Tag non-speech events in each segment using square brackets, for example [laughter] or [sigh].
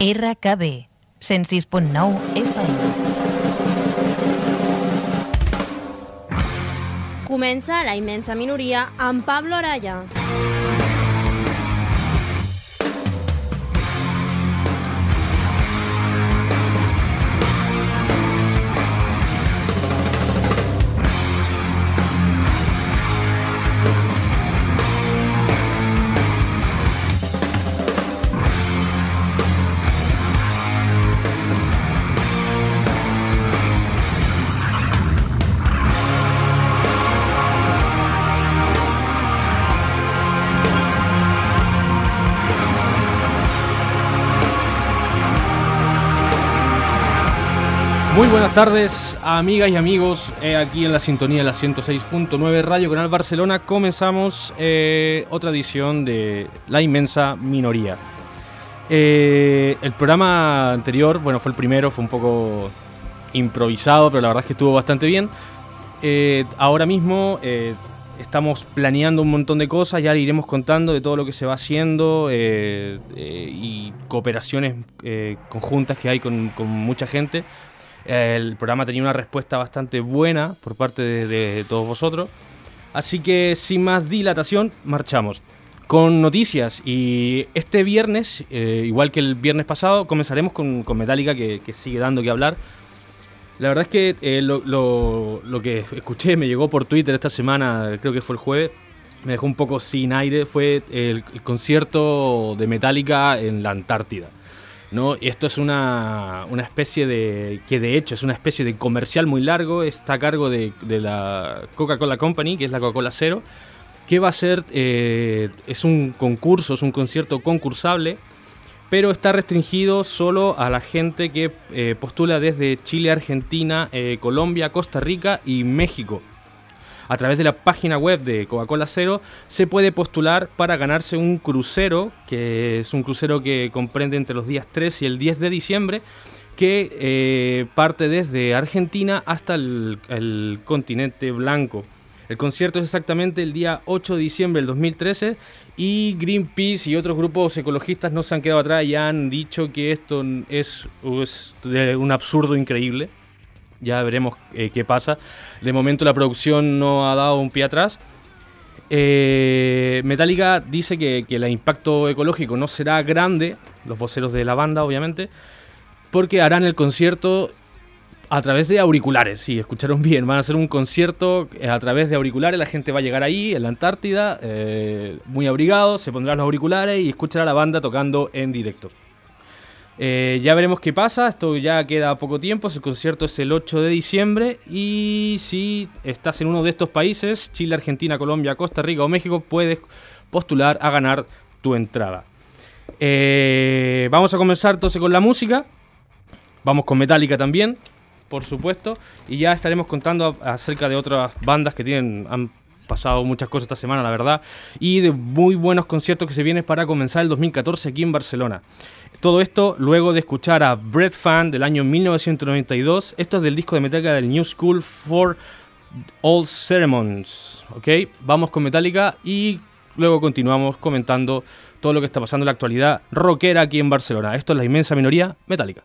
RKB 106.9 FM. Comença la immensa minoria amb Pablo Araya. Muy buenas tardes, amigas y amigos, eh, aquí en la sintonía de la 106.9 Radio Canal Barcelona comenzamos eh, otra edición de La Inmensa Minoría. Eh, el programa anterior, bueno, fue el primero, fue un poco improvisado, pero la verdad es que estuvo bastante bien. ahora mismo estamos planeando un montón de cosas, ya le iremos contando de todo lo que se va haciendo y cooperaciones conjuntas que hay con, con mucha gente. El programa tenía una respuesta bastante buena por parte de, todos vosotros. Así que sin más dilatación, marchamos con noticias. Y este viernes, eh, igual que el viernes pasado, comenzaremos con, Metallica, que, sigue dando que hablar. La verdad es que eh, lo, que escuché, me llegó por Twitter esta semana, creo que fue el jueves, me dejó un poco sin aire, fue el concierto de Metallica en la Antártida. ¿No? Esto es una, especie de, que de hecho es una especie de comercial muy largo, está a cargo de, la Coca-Cola Company, que es la Coca-Cola Cero, que va a ser, eh, es un concurso, es un concierto concursable, pero está restringido solo a la gente que eh, postula desde Chile, Argentina, eh, Colombia, Costa Rica y México a través de la página web de Coca-Cola Cero se puede postular para ganarse un crucero, que es un crucero que comprende entre los días 3 y el 10 de diciembre, que eh, parte desde Argentina hasta el, continente blanco. El concierto es exactamente el día 8 de diciembre del 2013 y Greenpeace y otros grupos ecologistas no se han quedado atrás y han dicho que esto es un absurdo increíble ya veremos eh, qué pasa. De momento la producción no ha dado un pie atrás. Eh, Metallica dice que, el impacto ecológico no será grande, los voceros de la banda obviamente, porque harán el concierto a través de auriculares, sí, escucharon bien, van a hacer un concierto eh, a través de auriculares, la gente va a llegar ahí, en la Antártida, muy abrigado, se pondrán los auriculares y escuchará a la banda tocando en directo. Eh, ya veremos qué pasa, esto ya queda poco tiempo, el concierto es el 8 de diciembre y si estás en uno de estos países, Chile, Argentina, Colombia, Costa Rica o México, puedes postular a ganar tu entrada. Eh, vamos a comenzar entonces con la música, vamos con Metallica también, por supuesto, y ya estaremos contando acerca de otras bandas que tienen, han pasado muchas cosas esta semana, la verdad, y de muy buenos conciertos que se vienen para comenzar el 2014 aquí en Barcelona. Todo esto luego de escuchar a Brett Fan del año 1992. Esto es del disco de Metallica del New School for All Ceremonies. ¿Ok? Vamos con Metallica y luego continuamos comentando todo lo que está pasando en la actualidad rockera aquí en Barcelona. Esto es la inmensa minoría Metallica.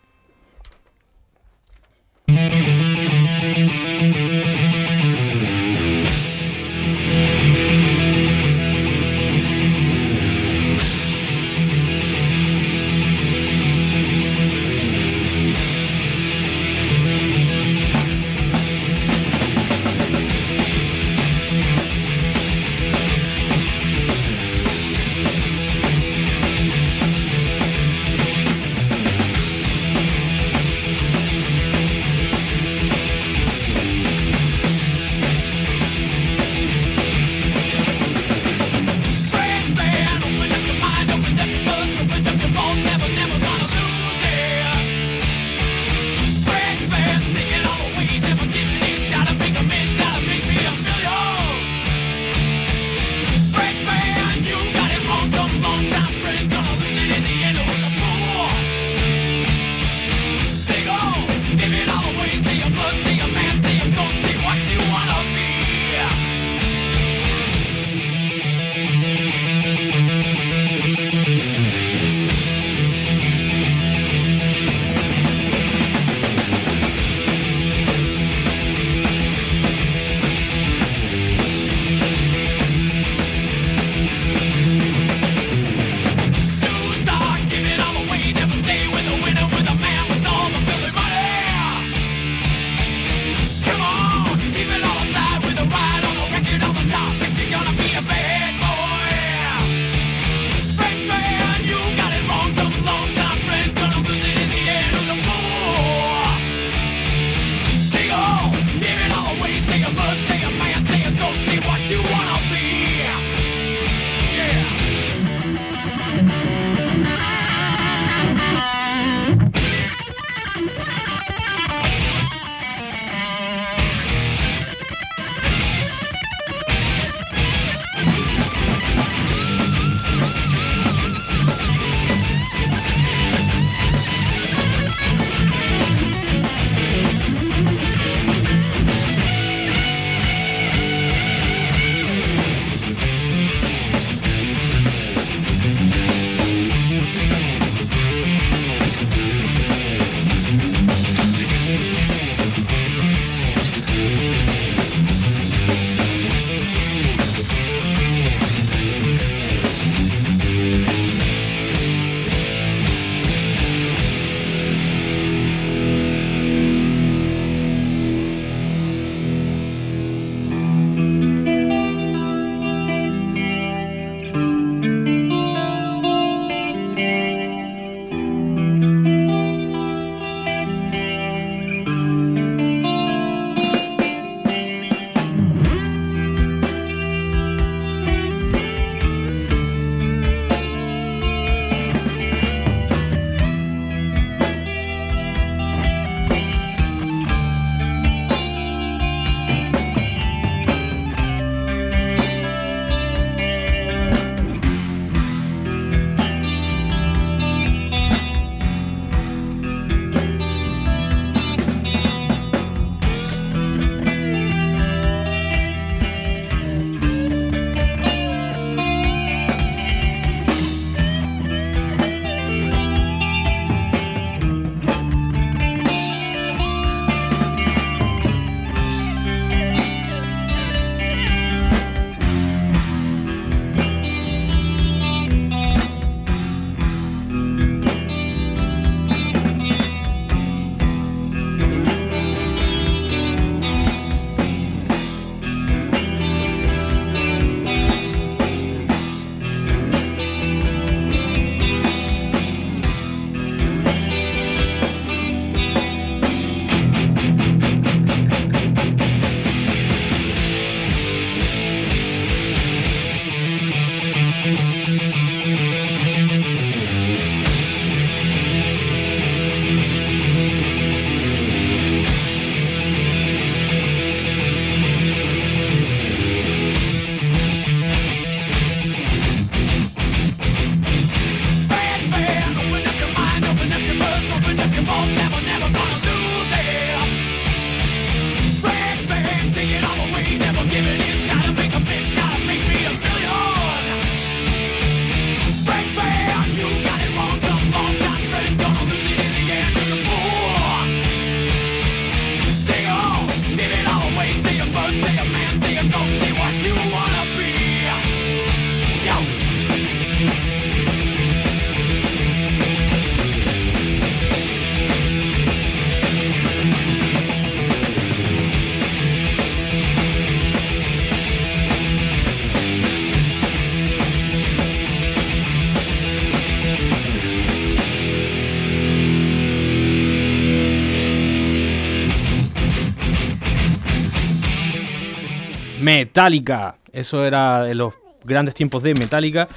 Metallica. Eso era de los grandes tiempos de Metallica.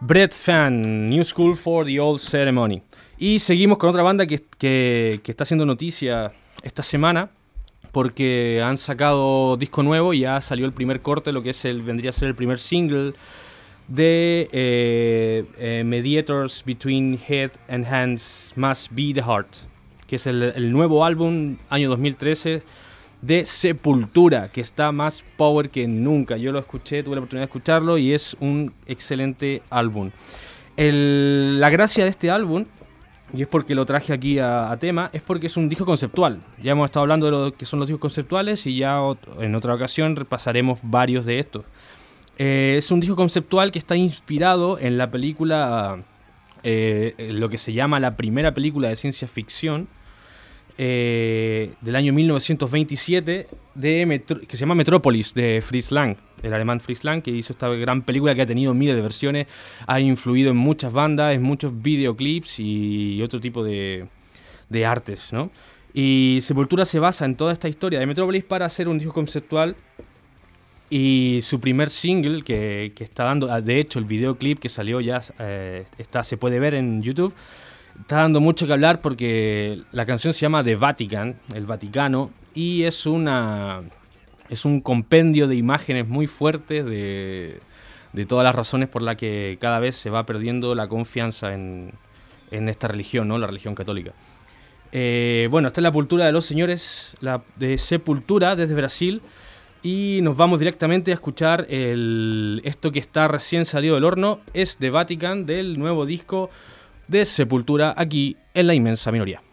Brett Fan, New School for the Old Ceremony. Y seguimos con otra banda que, que, está haciendo noticia esta semana porque han sacado disco nuevo y ya salió el primer corte, lo que es el, vendría a ser el primer single de eh, eh, Mediators Between Head and Hands Must Be the Heart, que es el, nuevo álbum año 2013 de Sepultura, que está más power que nunca. Yo lo escuché, tuve la oportunidad de escucharlo y es un excelente álbum. La gracia de este álbum y es porque lo traje aquí a, a, tema, es porque es un disco conceptual. Ya hemos estado hablando de lo que son los discos conceptuales y ya en otra ocasión repasaremos varios de estos. Eh, es un disco conceptual que está inspirado en la película, eh, lo que se llama la primera película de ciencia ficción eh, del año 1927 de que se llama Metrópolis de Fritz Lang, el alemán Fritz Lang, que hizo esta gran película que ha tenido miles de versiones, ha influido en muchas bandas, en muchos videoclips y otro tipo de, artes, ¿no? Y Sepultura se basa en toda esta historia de Metrópolis para hacer un disco conceptual y su primer single que, está dando, de hecho el videoclip que salió ya eh, está, se puede ver en YouTube, está dando mucho que hablar porque la canción se llama The Vatican, el Vaticano, y es una es un compendio de imágenes muy fuertes de, de todas las razones por las que cada vez se va perdiendo la confianza en, en esta religión, ¿no? la religión católica. Eh, bueno, esta es la cultura de los señores la, de Sepultura desde Brasil. Y nos vamos directamente a escuchar el, esto que está recién salido del horno. Es The Vatican del nuevo disco de Sepultura aquí en la inmensa minoría.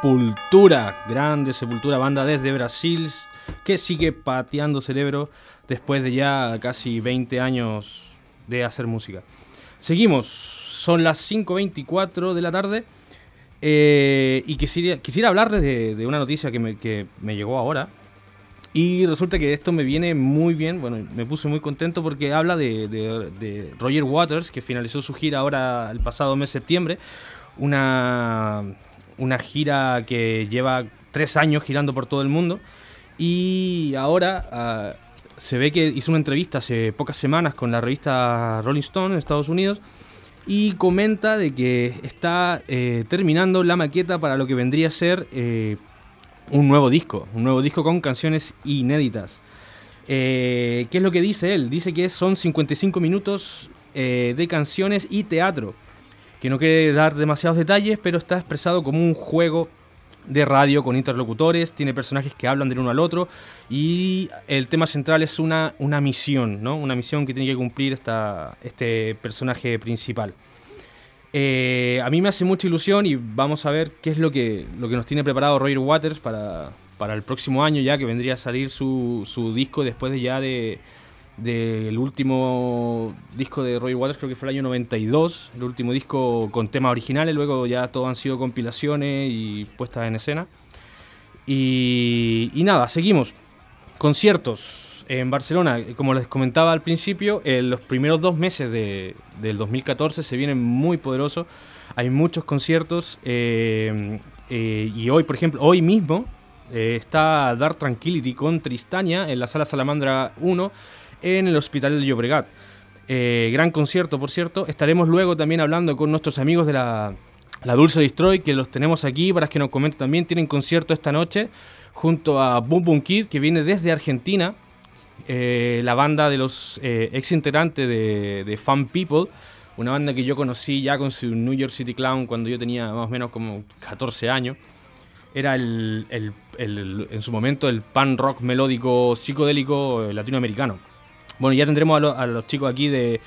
Sepultura, grande Sepultura, banda desde Brasil, que sigue pateando cerebro después de ya casi 20 años de hacer música. Seguimos, son las 5.24 de la tarde eh, y quisiera, quisiera hablarles de, una noticia que me, llegó ahora. Y resulta que esto me viene muy bien, bueno, me puse muy contento porque habla de, de Roger Waters, que finalizó su gira ahora el pasado mes de septiembre, una una gira que lleva tres años girando por todo el mundo y ahora ah, se ve que hizo una entrevista hace pocas semanas con la revista Rolling Stone en Estados Unidos y comenta de que está eh, terminando la maqueta para lo que vendría a ser eh, un nuevo disco, un nuevo disco con canciones inéditas. Eh, ¿Qué es lo que dice él? Dice que son 55 minutos de canciones y teatro que no quiere dar demasiados detalles, pero está expresado como un juego de radio con interlocutores, tiene personajes que hablan del uno al otro y el tema central es una, una misión, ¿no? Una misión que tiene que cumplir esta, este personaje principal. Eh, a mí me hace mucha ilusión y vamos a ver qué es lo que, lo que nos tiene preparado Roger Waters para, para el próximo año ya que vendría a salir su, su disco después de ya de, del último disco de Roy Waters, creo que fue el año 92, el último disco con temas originales, luego ya todo han sido compilaciones y puestas en escena. Y, nada, seguimos. Conciertos en Barcelona, como les comentaba al principio, en los primeros dos meses de, del 2014 se vienen muy poderosos, hay muchos conciertos eh, eh, y hoy, por ejemplo, hoy mismo eh, está Dark Tranquility con Tristania en la sala Salamandra 1 en el Hospital de Llobregat. Eh, gran concierto, por cierto. Estaremos luego también hablando con nuestros amigos de la, Dulce Destroy, que los tenemos aquí para que nos comenten también. Tienen concierto esta noche junto a Boom Boom Kid, que viene desde Argentina. Eh, la banda de los eh, ex integrantes de, de Fun People, una banda que yo conocí ya con su New York City Clown cuando yo tenía más o menos como 14 años. Era el, en su momento el pan rock melódico psicodélico latinoamericano. Bueno, ya tendremos a, los chicos aquí de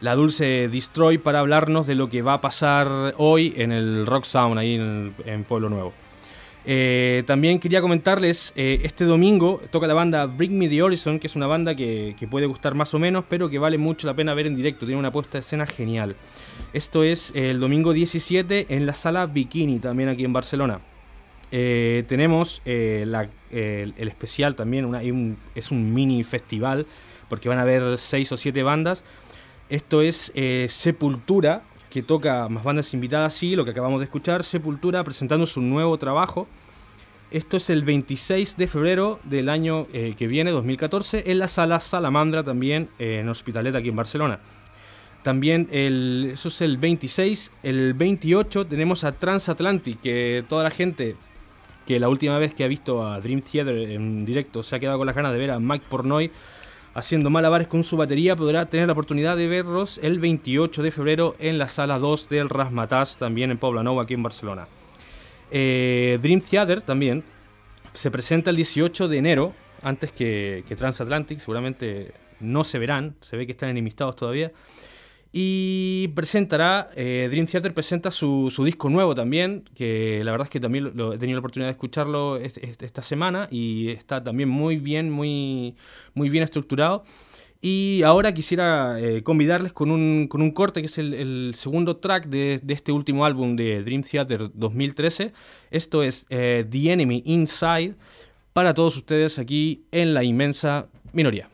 la Dulce Destroy para hablarnos de lo que va a pasar hoy en el Rock Sound, ahí en, Pueblo Nuevo. Eh, también quería comentarles, eh, este domingo toca la banda Bring Me the Horizon, que es una banda que, puede gustar más o menos, pero que vale mucho la pena ver en directo, tiene una puesta de escena genial. Esto es el domingo 17 en la sala Bikini, también aquí en Barcelona. Eh, tenemos el, especial también, es un mini festival porque van a haber seis o siete bandas. Esto es eh, Sepultura, que toca más bandas invitadas, sí, lo que acabamos de escuchar, Sepultura presentando su nuevo trabajo. Esto es el 26 de febrero del año eh, que viene, 2014, en la sala Salamandra, también eh, en Hospitalet, aquí en Barcelona. También el, eso es el 26. El 28 tenemos a Transatlantic, que toda la gente que la última vez que ha visto a Dream Theater en directo se ha quedado con las ganas de ver a Mike Pornoy haciendo malabares con su batería, podrá tener la oportunidad de verlos el 28 de febrero en la sala 2 del Rasmatas, también en Poblenou, aquí en Barcelona. Eh, Dream Theater también se presenta el 18 de enero, antes que, que Transatlantic, seguramente no se verán, se ve que están enemistados todavía. Y presentará, eh, Dream Theater presenta su, disco nuevo también, que la verdad es que también lo, he tenido la oportunidad de escucharlo esta semana y está también muy bien, muy, muy bien estructurado. Y ahora quisiera eh, convidarles con un, con un, corte que es el, segundo track de, este último álbum de Dream Theater 2013. Esto es eh, The Enemy Inside para todos ustedes aquí en la inmensa minoría.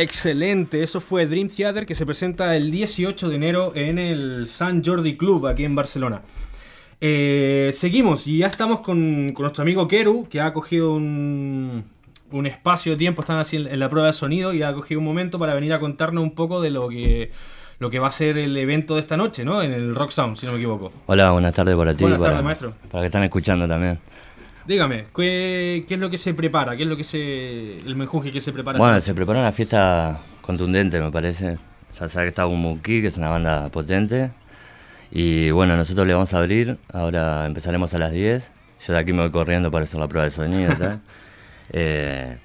Excelente, eso fue Dream Theater que se presenta el 18 de enero en el San Jordi Club aquí en Barcelona. Eh, seguimos y ya estamos con, con nuestro amigo Keru que ha cogido un, un espacio de tiempo, están así en, en la prueba de sonido y ha cogido un momento para venir a contarnos un poco de lo que, lo que va a ser el evento de esta noche, ¿no? En el Rock Sound, si no me equivoco. Hola, buenas tardes para ti. Buenas tardes, maestro. Para que están escuchando también. Dígame, ¿qué, qué es lo que se prepara? ¿Qué es lo que se. el menjunje que se prepara? Bueno, se prepara una fiesta contundente, me parece. Ya sabes que está Bumbuki, que es una banda potente. Y bueno, nosotros le vamos a abrir. Ahora empezaremos a las 10. Yo de aquí me voy corriendo para hacer la prueba de sonido. tal. [laughs] Eh,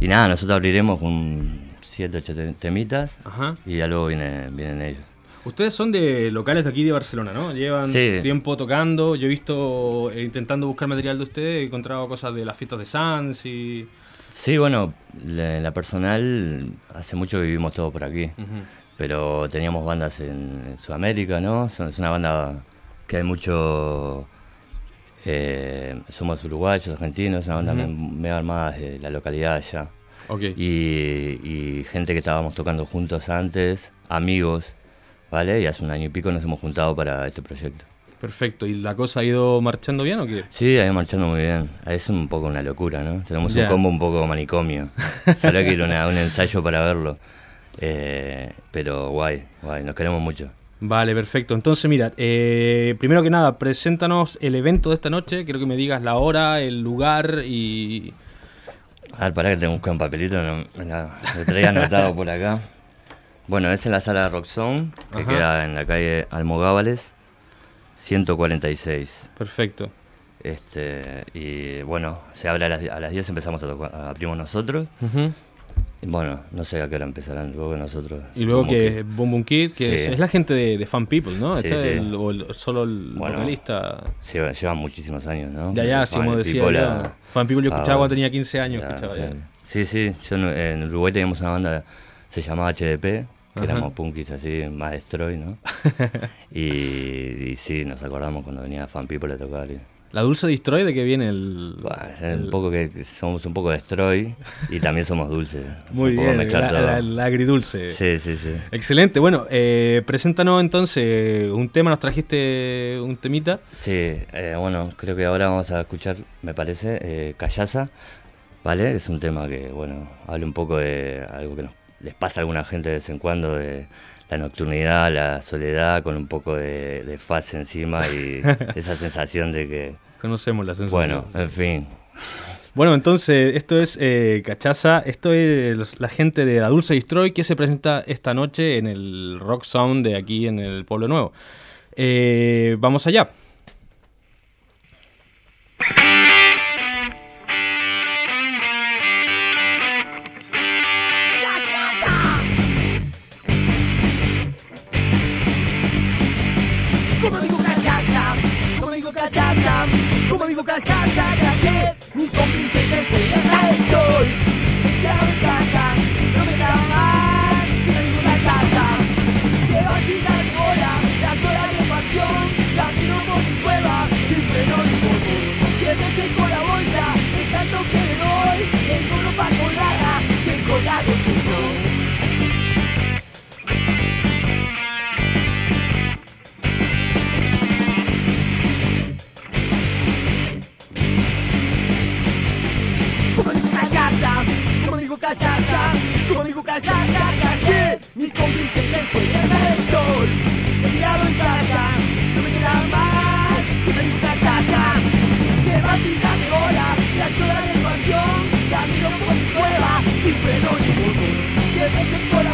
y nada, nosotros abriremos con 7, 8 temitas. Ajá. Y ya luego vienen, vienen ellos. Ustedes son de locales de aquí de Barcelona, ¿no? Llevan Sí. tiempo tocando. Yo he visto, eh, intentando buscar material de ustedes, he encontrado cosas de las fiestas de Sans y. Sí, bueno, la, la personal, hace mucho que vivimos todos por aquí. pero teníamos bandas en Sudamérica, ¿no? Es una banda que hay mucho... eh, somos uruguayos, argentinos, una banda me- medio armada de la localidad allá. Ok. Y, y gente que estábamos tocando juntos antes, amigos, ¿vale? Y hace un año y pico nos hemos juntado para este proyecto. Perfecto. ¿Y la cosa ha ido marchando bien o qué? Sí, ahí marchando muy bien. Es un poco una locura, ¿no? Tenemos Ya. un combo un poco manicomio. [laughs] Solo que ir a un ensayo para verlo. Eh, pero guay, guay, nos queremos mucho. Vale, perfecto. Entonces, mira, eh, primero que nada, preséntanos el evento de esta noche. Quiero que me digas la hora, el lugar y. A ver, pará que te busco un papelito, no, me lo traía anotado por acá. [laughs] Bueno, es en la sala Rock Zone, que Ajá. queda en la calle Almogábales, 146. Perfecto. Este, y bueno, se abre a las, a las 10, empezamos a tocar, abrimos nosotros. Y bueno, no sé a qué hora empezarán, luego nosotros. Y luego que Boom Boom Kid, que Sí. es, es la gente de, de Fan People, ¿no? Sí, Este es sí. el- o el- solo el Bueno, vocalista. Lleva- llevan muchísimos años, ¿no? De allá, como de decía. People Fan People yo escuchaba cuando tenía 15 años. ya, escuchaba sí. ya. Sí, sí, yo en, en Uruguay teníamos una banda, se llamaba HDP, que Ajá. éramos punkis así, más destroy, ¿no? [laughs] y, y sí, nos acordamos cuando venía Fan People a tocar. y- La Dulce Destroy, ¿de qué viene el...? El- un poco que somos un poco destroy y también somos dulces. [laughs] Es Muy un poco bien, la, la- la agridulce. Sí, sí, sí. Excelente. Bueno, eh, preséntanos entonces un tema, nos trajiste un temita. Sí, eh, bueno, creo que ahora vamos a escuchar, me parece, eh, Callaza, ¿vale? Es un tema que, bueno, habla un poco de algo que nos, les pasa a alguna gente de vez en cuando, de la nocturnidad, la soledad, con un poco de, de faz encima y [laughs] esa sensación de que, Conocemos la sensación. bueno, en fin, Bueno, entonces, esto es eh, Cachaza, esto es los- la gente de la Dulce Destroy que se presenta esta noche en el Rock Sound de aquí en el Pueblo Nuevo. Eh, vamos allá. Como digo cachaza, caché, mi cómplice se fue el sol. He tirado en casa, no me queda más, como digo cachaza. Lleva tinta de cola, la sola de pasión, camino por mi cueva, sin freno ni motor. Siempre tengo la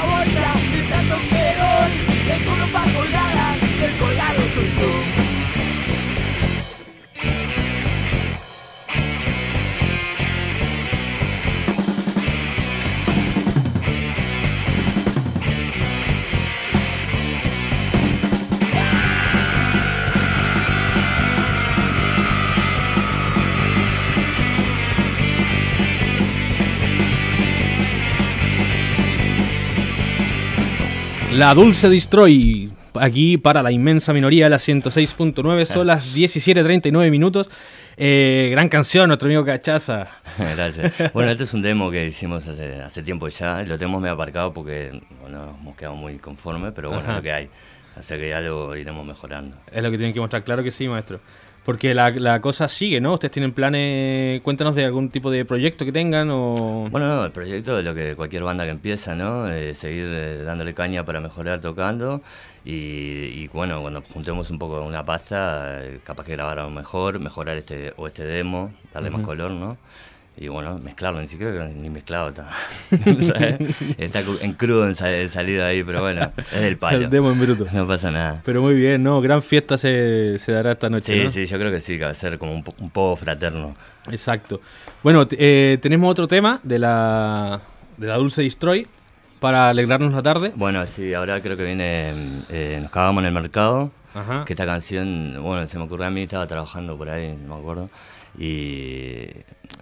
La Dulce Destroy, aquí para la inmensa minoría, la 106.9, son las 17.39 minutos. Eh, gran canción, nuestro amigo Cachaza. [laughs] Gracias. Bueno, este es un demo que hicimos hace, hace tiempo ya. Lo tenemos medio aparcado porque bueno, hemos quedado muy conformes, pero bueno, Ajá. es lo que hay. Así que ya lo iremos mejorando. Es lo que tienen que mostrar, claro que sí, maestro. Porque la, la cosa sigue, ¿no? ¿Ustedes tienen planes? Cuéntanos de algún tipo de proyecto que tengan o... Bueno, no, el proyecto es lo que cualquier banda que empieza, ¿no? Eh, seguir eh, dándole caña para mejorar tocando y, y, bueno, cuando juntemos un poco una pasta, eh, capaz que grabar algo mejor, mejorar este o este demo, darle más color, ¿no? Y bueno, mezclarlo, ni siquiera ni mezclado está. [laughs] está en crudo en, sa- en salida ahí, pero bueno, es del palo. El demo en bruto. No pasa nada. Pero muy bien, ¿no? Gran fiesta se, se dará esta noche, Sí, ¿no? sí, yo creo que sí, que va a ser como un, po- un poco fraterno. Exacto. Bueno, eh, tenemos otro tema de la, de la Dulce Destroy para alegrarnos la tarde. Bueno, sí, ahora creo que viene eh, Nos cagamos en el mercado. Ajá. Que esta canción, bueno, se me ocurrió a mí, estaba trabajando por ahí, no me acuerdo, y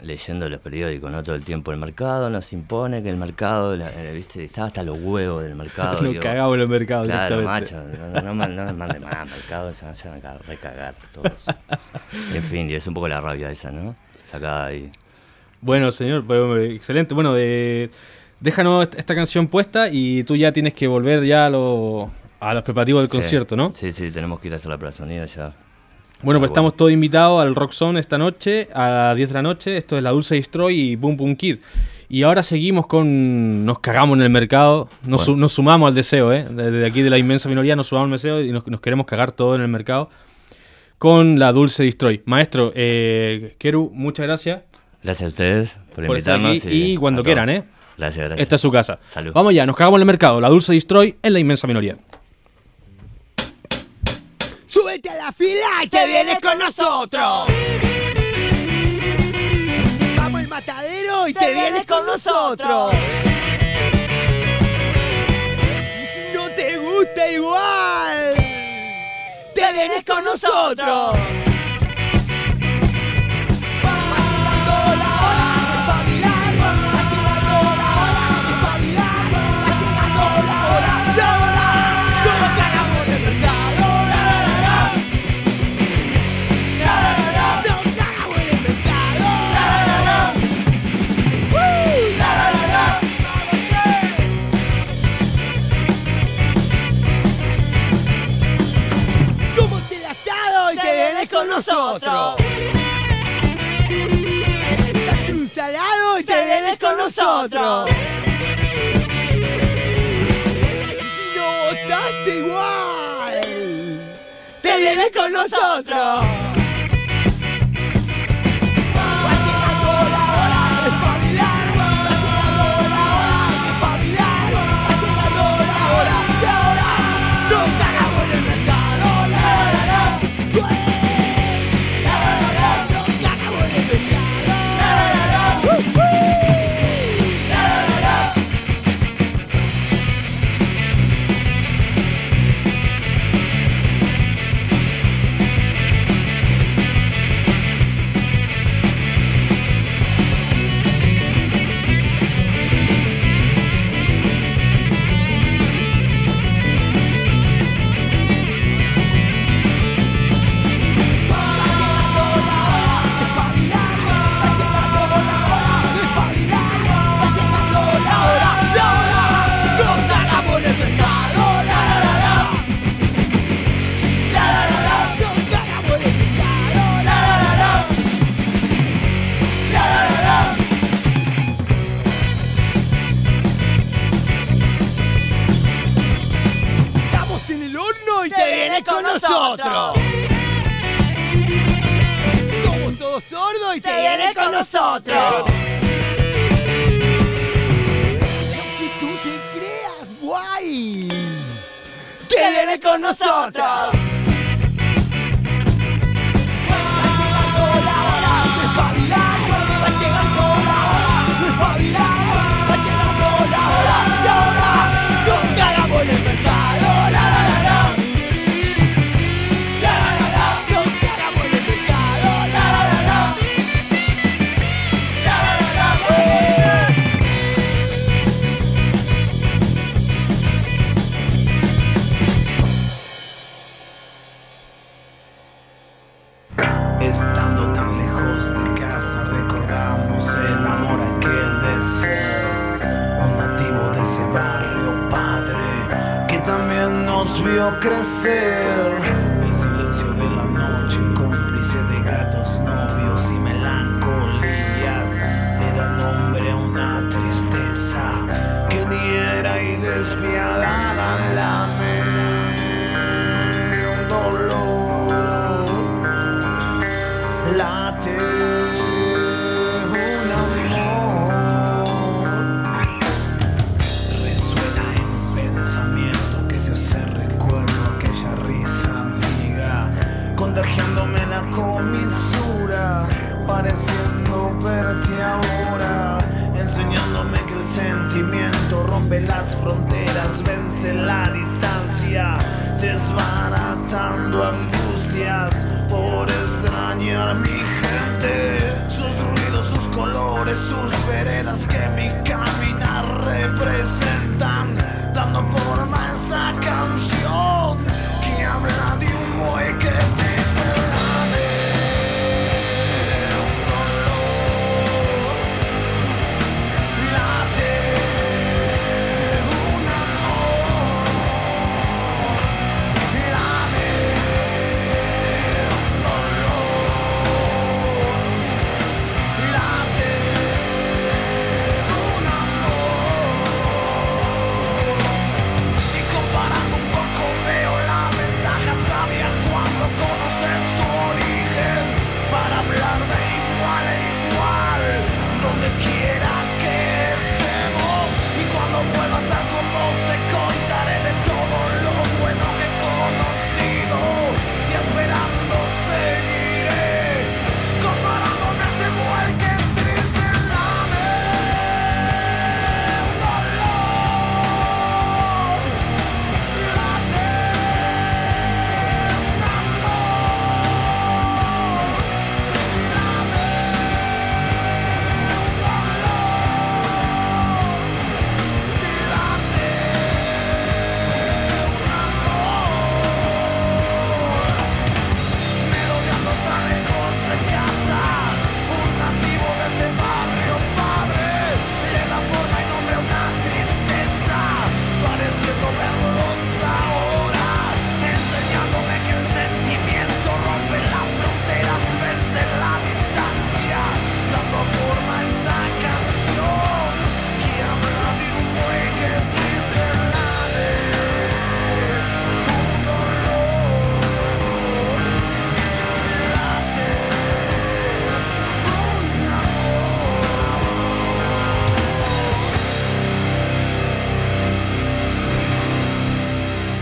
leyendo los periódicos, ¿no? Todo el tiempo, el mercado nos impone que el mercado, la- eh, viste, estaba hasta los huevos del mercado. [laughs] Nos cagamos en el mercado Claro, directamente. macho, no, no, no me mande más mercado, se van a cagar- recagar todos. en fin, y es un poco la rabia esa, ¿no? Sacada ahí. Bueno, señor, eh, excelente. Bueno, de, déjanos esta, canción puesta y tú ya tienes que volver ya a, lo- a los preparativos del Sí. concierto, ¿no? Sí, sí, tenemos que ir a hacer la de sonido ya. Bueno, pues estamos todos invitados al Rock Zone esta noche, a las 10 de la noche. Esto es la Dulce Destroy y Boom Boom Kid. Y ahora seguimos con. Nos cagamos en el mercado. Nos, Bueno. nos sumamos al deseo, ¿eh? Desde aquí de la inmensa minoría nos sumamos al deseo y nos, nos queremos cagar todo en el mercado con la Dulce Destroy. Maestro, eh, Keru, muchas gracias Gracias a ustedes por, por estar invitarnos. aquí y cuando a todos. quieran, ¿eh? Gracias, gracias. Esta es su casa. Salud. Vamos ya, nos cagamos en el mercado. La Dulce Destroy en la inmensa minoría. Súbete a la fila y te vienes con nosotros. Vamos al matadero y te vienes con nosotros. Y si no te gusta igual, te vienes con nosotros. Nosotros. Un salado y te vienes con nosotros. Si no votaste igual, te vienes con nosotros.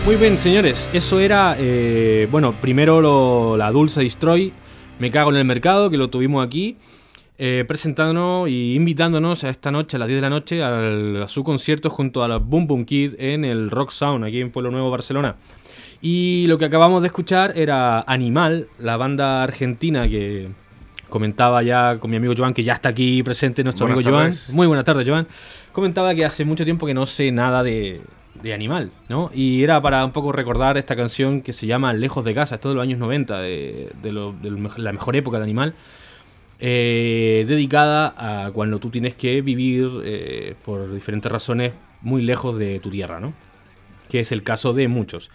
Muy bien, señores, eso era, eh, bueno, primero lo- la Dulce Destroy, Me cago en el mercado, que lo tuvimos aquí, eh, presentándonos y invitándonos a esta noche, a las 10 de la noche, al- a su concierto junto a la Boom Boom Kid en el Rock Sound, aquí en Pueblo Nuevo, Barcelona. Y lo que acabamos de escuchar era Animal, la banda argentina que comentaba ya con mi amigo Joan, que ya está aquí presente nuestro Buenas amigo Joan. tardes. Muy buenas tardes, Joan. Comentaba que hace mucho tiempo que no sé nada de, de Animal, ¿no? Y era para un poco recordar esta canción que se llama Lejos de casa, esto de los años 90, de, de lo- de la mejor época de Animal, eh, dedicada a cuando tú tienes que vivir eh, por diferentes razones muy lejos de tu tierra, ¿no? Que es el caso de muchos.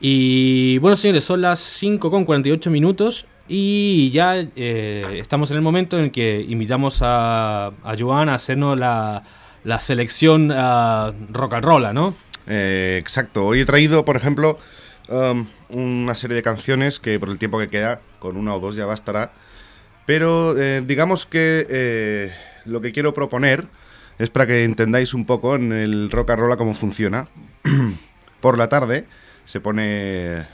Y bueno, señores, son las 5 con 48 minutos y ya eh, estamos en el momento en que invitamos a, a Joan a hacernos la, la selección ah, rock and roll, ¿no? Eh, exacto. Hoy he traído, por ejemplo, um, una serie de canciones que por el tiempo que queda, con una o dos ya bastará. Pero eh, digamos que eh, lo que quiero proponer es para que entendáis un poco en el rock and roll cómo funciona. [clears throat] por la tarde se pone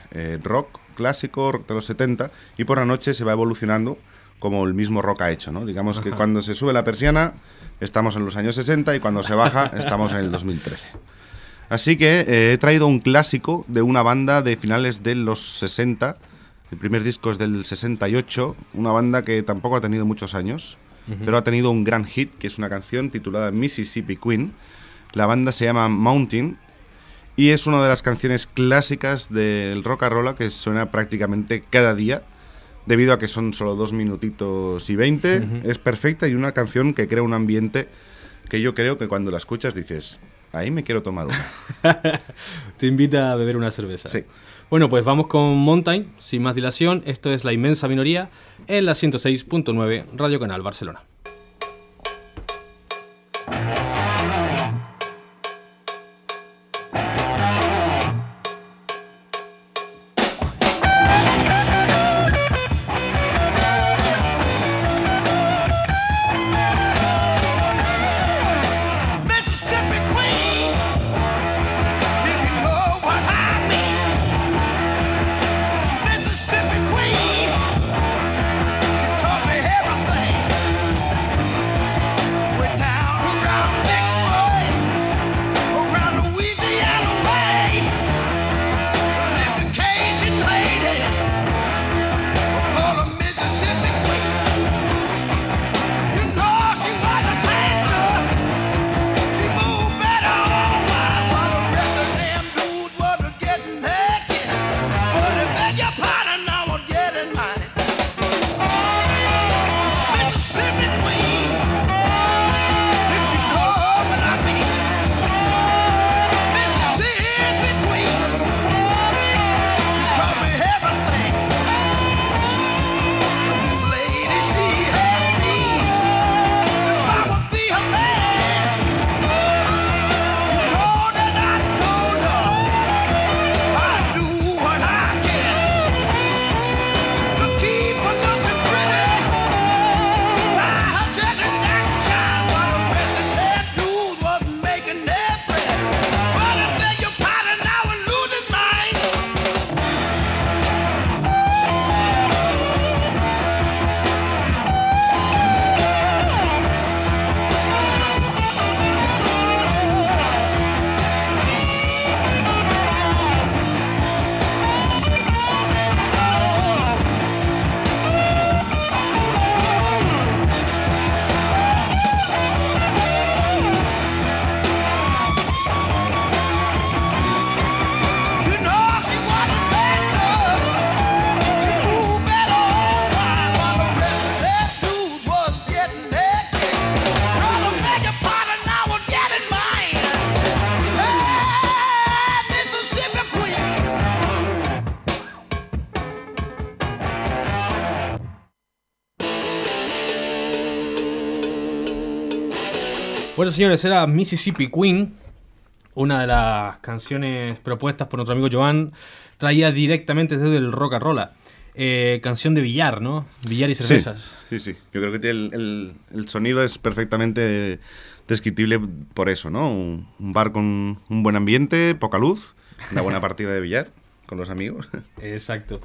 rock clásico, rock de los 70, y por la noche se va evolucionando como el mismo rock ha hecho, ¿no? Digamos que cuando se sube la persiana estamos en los años 60 y cuando se baja [laughs] estamos en el 2013. Así que eh, he traído un clásico de una banda de finales de los 60. El primer disco es del 68, una banda que tampoco ha tenido muchos años, pero ha tenido un gran hit, que es una canción titulada Mississippi Queen. La banda se llama Mountain y es una de las canciones clásicas del rock and roll que suena prácticamente cada día, debido a que son solo dos minutitos y veinte. Es perfecta y una canción que crea un ambiente que yo creo que cuando la escuchas dices, ahí me quiero tomar una. [laughs] Te invita a beber una cerveza. Sí. Bueno, pues vamos con Mountain, sin más dilación. Esto es la inmensa minoría en la 106.9 Radio Canal Barcelona. Bueno, señores, era Mississippi Queen, una de las canciones propuestas por nuestro amigo Joan, traída directamente desde el Rock and Roll. Eh, canción de billar, ¿no? Billar y cervezas. Sí, sí. Yo creo que el, el- el sonido es perfectamente descriptible por eso, ¿no? Un, un bar con un buen ambiente, poca luz, una buena [laughs] partida de billar con los amigos. Exacto.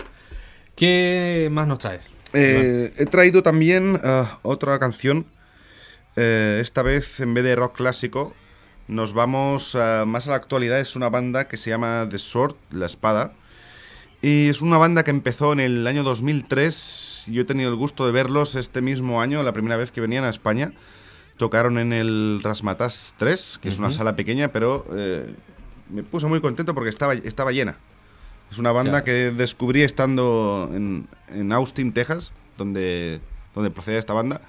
¿Qué más nos traes? Eh, he traído también ah, otra canción. Eh, esta vez, en vez de rock clásico, nos vamos ah, más a la actualidad. Es una banda que se llama The Sword, La Espada. Y es una banda que empezó en el año 2003. Yo he tenido el gusto de verlos este mismo año, la primera vez que venían a España. Tocaron en el Rasmatas 3, que es una sala pequeña, pero eh, me puso muy contento porque estaba, estaba llena. Es una banda Claro. que descubrí estando en, en Austin, Texas, donde, donde procede esta banda.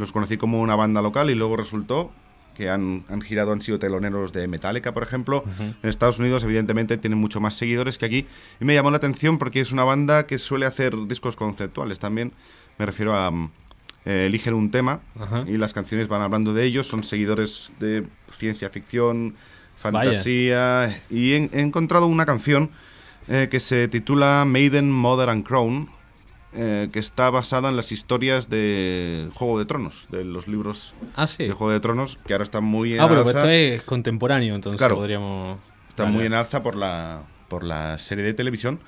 Los conocí como una banda local y luego resultó que han, han girado, han sido teloneros de Metallica, por ejemplo. En Estados Unidos, evidentemente, tienen mucho más seguidores que aquí. Y me llamó la atención porque es una banda que suele hacer discos conceptuales también. Me refiero a... mm, eh, eligen un tema Ajá. y las canciones van hablando de ellos. Son seguidores de ciencia ficción, Vaya. fantasía. Y he, he encontrado una canción eh, que se titula Maiden, Mother and Crown, eh, que está basada en las historias de Juego de Tronos, de los libros Ah, sí. de Juego de Tronos, que ahora están muy en Ah, pero alza. esto es contemporáneo, entonces Claro. podríamos... Está Vale. muy en alza por la, por la serie de televisión.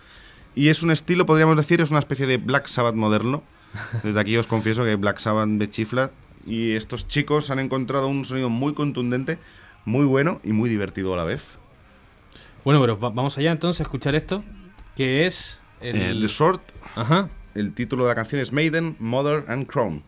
Y es un estilo, podríamos decir, es una especie de Black Sabbath moderno. [laughs] Desde aquí os confieso que Black Sabbath me chifla. Y estos chicos han encontrado un sonido muy contundente, muy bueno y muy divertido a la vez. Bueno, pero va- vamos allá entonces a escuchar esto, que es... El... Eh, The Sword, Ajá. El título de la canción es Maiden, Mother and Crown.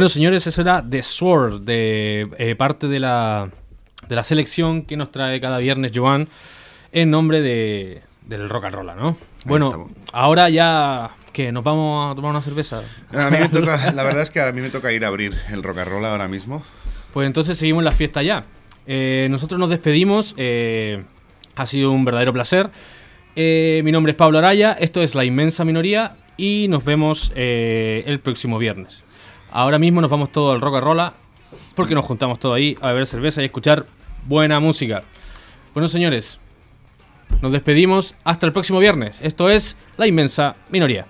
Bueno, señores, eso era The Sword, de eh, parte de la, de la selección que nos trae cada viernes Joan en nombre de, del rock and roll, ¿no? Bueno, estamos. ahora ya que nos vamos a tomar una cerveza. A mí me toca, la verdad es que a mí me toca ir a abrir el rock and roll ahora mismo. Pues entonces seguimos la fiesta ya. Eh, nosotros nos despedimos. eh, ha sido un verdadero placer. Eh, mi nombre es Pablo Araya. Esto es La Inmensa Minoría. Y nos vemos el próximo viernes. Ahora mismo nos vamos todos al rock and roll. Porque nos juntamos todos ahí a beber cerveza y escuchar buena música. Bueno, señores, nos despedimos hasta el próximo viernes. Esto es La Inmensa Minoría.